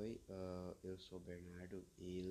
Oi, uh, eu sou o Bernardo e.